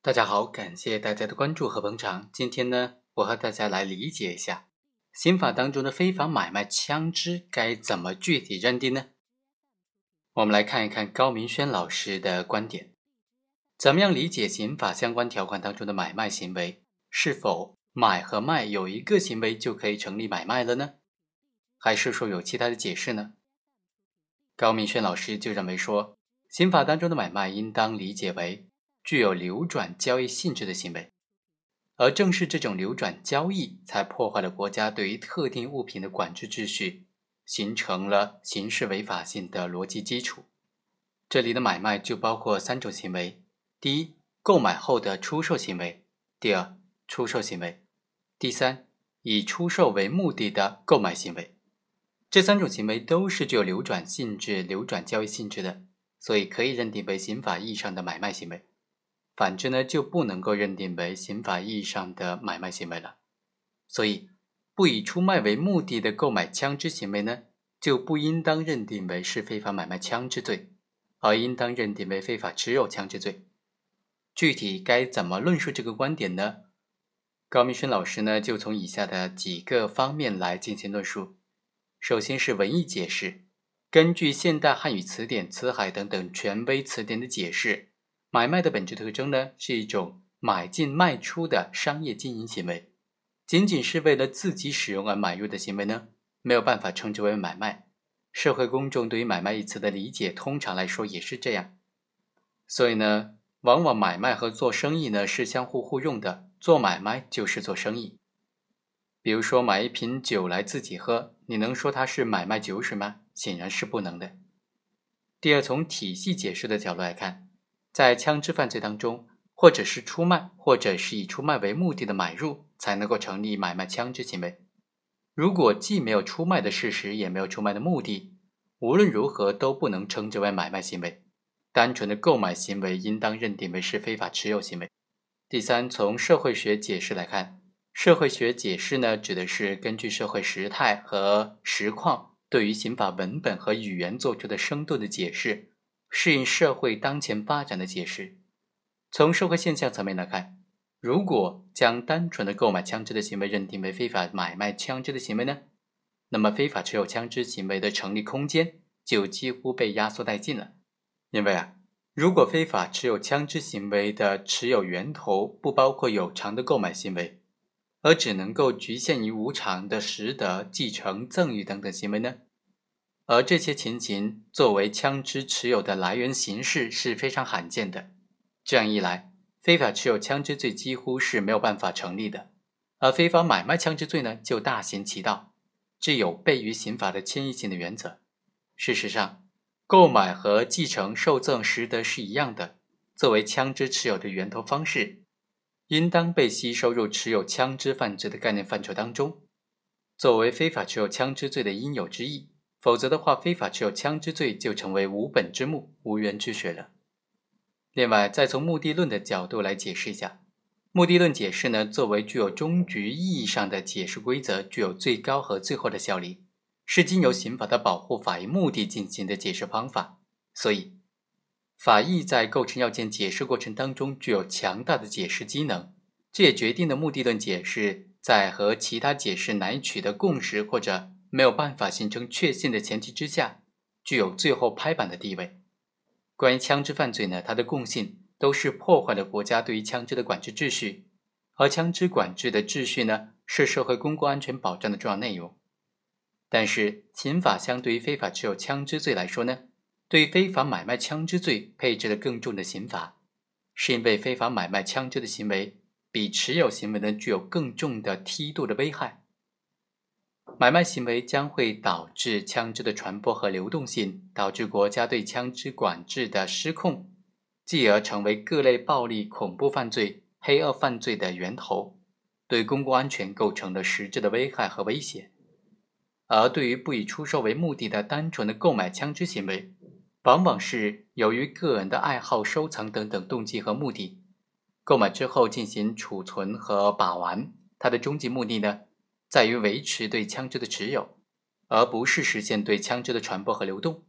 大家好，感谢大家的关注和捧场。今天呢，我和大家来理解一下刑法当中的非法买卖枪支该怎么具体认定呢？我们来看一看高明轩老师的观点，怎么样理解刑法相关条款当中的买卖行为？是否买和卖有一个行为就可以成立买卖了呢？还是说有其他的解释呢？高明轩老师就认为说。刑法当中的买卖应当理解为具有流转交易性质的行为，而正是这种流转交易，才破坏了国家对于特定物品的管制秩序，形成了刑事违法性的逻辑基础。这里的买卖就包括三种行为：第一，购买后的出售行为；第二，出售行为；第三，以出售为目的的购买行为。这三种行为都是具有流转性质、流转交易性质的。所以可以认定为刑法意义上的买卖行为，反之呢就不能够认定为刑法意义上的买卖行为了。所以，不以出卖为目的的购买枪支行为呢，就不应当认定为是非法买卖枪支罪，而应当认定为非法持有枪支罪。具体该怎么论述这个观点呢？高明勋老师呢就从以下的几个方面来进行论述。首先是文艺解释。根据现代汉语词典、辞海等等权威词典的解释，买卖的本质特征呢，是一种买进卖出的商业经营行为。仅仅是为了自己使用而买入的行为呢，没有办法称之为买卖。社会公众对于买卖一词的理解，通常来说也是这样。所以呢，往往买卖和做生意呢是相互互用的，做买卖就是做生意。比如说买一瓶酒来自己喝，你能说它是买卖酒水吗？显然是不能的。第二，从体系解释的角度来看，在枪支犯罪当中，或者是出卖，或者是以出卖为目的的买入，才能够成立买卖枪支行为。如果既没有出卖的事实，也没有出卖的目的，无论如何都不能称之为买卖行为。单纯的购买行为，应当认定为是非法持有行为。第三，从社会学解释来看，社会学解释呢，指的是根据社会时态和实况。对于刑法文本和语言做出的生动的解释，适应社会当前发展的解释。从社会现象层面来看，如果将单纯的购买枪支的行为认定为非法买卖枪支的行为呢，那么非法持有枪支行为的成立空间就几乎被压缩殆尽了。因为啊，如果非法持有枪支行为的持有源头不包括有偿的购买行为，而只能够局限于无偿的拾得、继承、赠与等等行为呢？而这些情形作为枪支持有的来源形式是非常罕见的。这样一来，非法持有枪支罪几乎是没有办法成立的，而非法买卖枪支罪呢，就大行其道，具有悖于刑法的迁移性的原则。事实上，购买和继承、受赠、拾得是一样的，作为枪支持有的源头方式。应当被吸收入持有枪支犯罪的概念范畴当中，作为非法持有枪支罪的应有之义。否则的话，非法持有枪支罪就成为无本之木、无源之水了。另外，再从目的论的角度来解释一下，目的论解释呢，作为具有终局意义上的解释规则，具有最高和最后的效力，是经由刑法的保护法益目的进行的解释方法，所以。法益在构成要件解释过程当中具有强大的解释机能，这也决定了目的论解释在和其他解释难以取得共识或者没有办法形成确信的前提之下，具有最后拍板的地位。关于枪支犯罪呢，它的共性都是破坏了国家对于枪支的管制秩序，而枪支管制的秩序呢，是社会公共安全保障的重要内容。但是，刑法相对于非法持有枪支罪来说呢？对非法买卖枪支罪配置了更重的刑罚，是因为非法买卖枪支的行为比持有行为呢具有更重的梯度的危害。买卖行为将会导致枪支的传播和流动性，导致国家对枪支管制的失控，继而成为各类暴力、恐怖犯罪、黑恶犯罪的源头，对公共安全构成了实质的危害和威胁。而对于不以出售为目的的单纯的购买枪支行为，往往是由于个人的爱好、收藏等等动机和目的，购买之后进行储存和把玩。它的终极目的呢，在于维持对枪支的持有，而不是实现对枪支的传播和流动。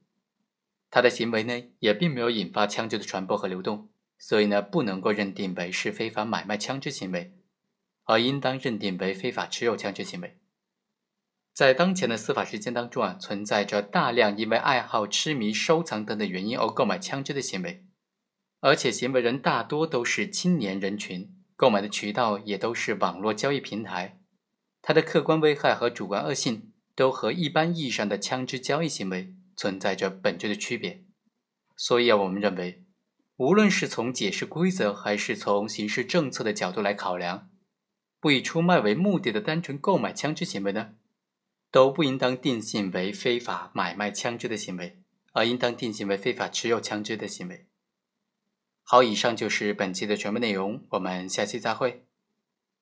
他的行为呢，也并没有引发枪支的传播和流动，所以呢，不能够认定为是非法买卖枪支行为，而应当认定为非法持有枪支行为。在当前的司法实践当中啊，存在着大量因为爱好、痴迷、收藏等等原因而购买枪支的行为，而且行为人大多都是青年人群，购买的渠道也都是网络交易平台，它的客观危害和主观恶性都和一般意义上的枪支交易行为存在着本质的区别。所以啊，我们认为，无论是从解释规则还是从刑事政策的角度来考量，不以出卖为目的的单纯购买枪支行为呢？都不应当定性为非法买卖枪支的行为，而应当定性为非法持有枪支的行为。好，以上就是本期的全部内容，我们下期再会。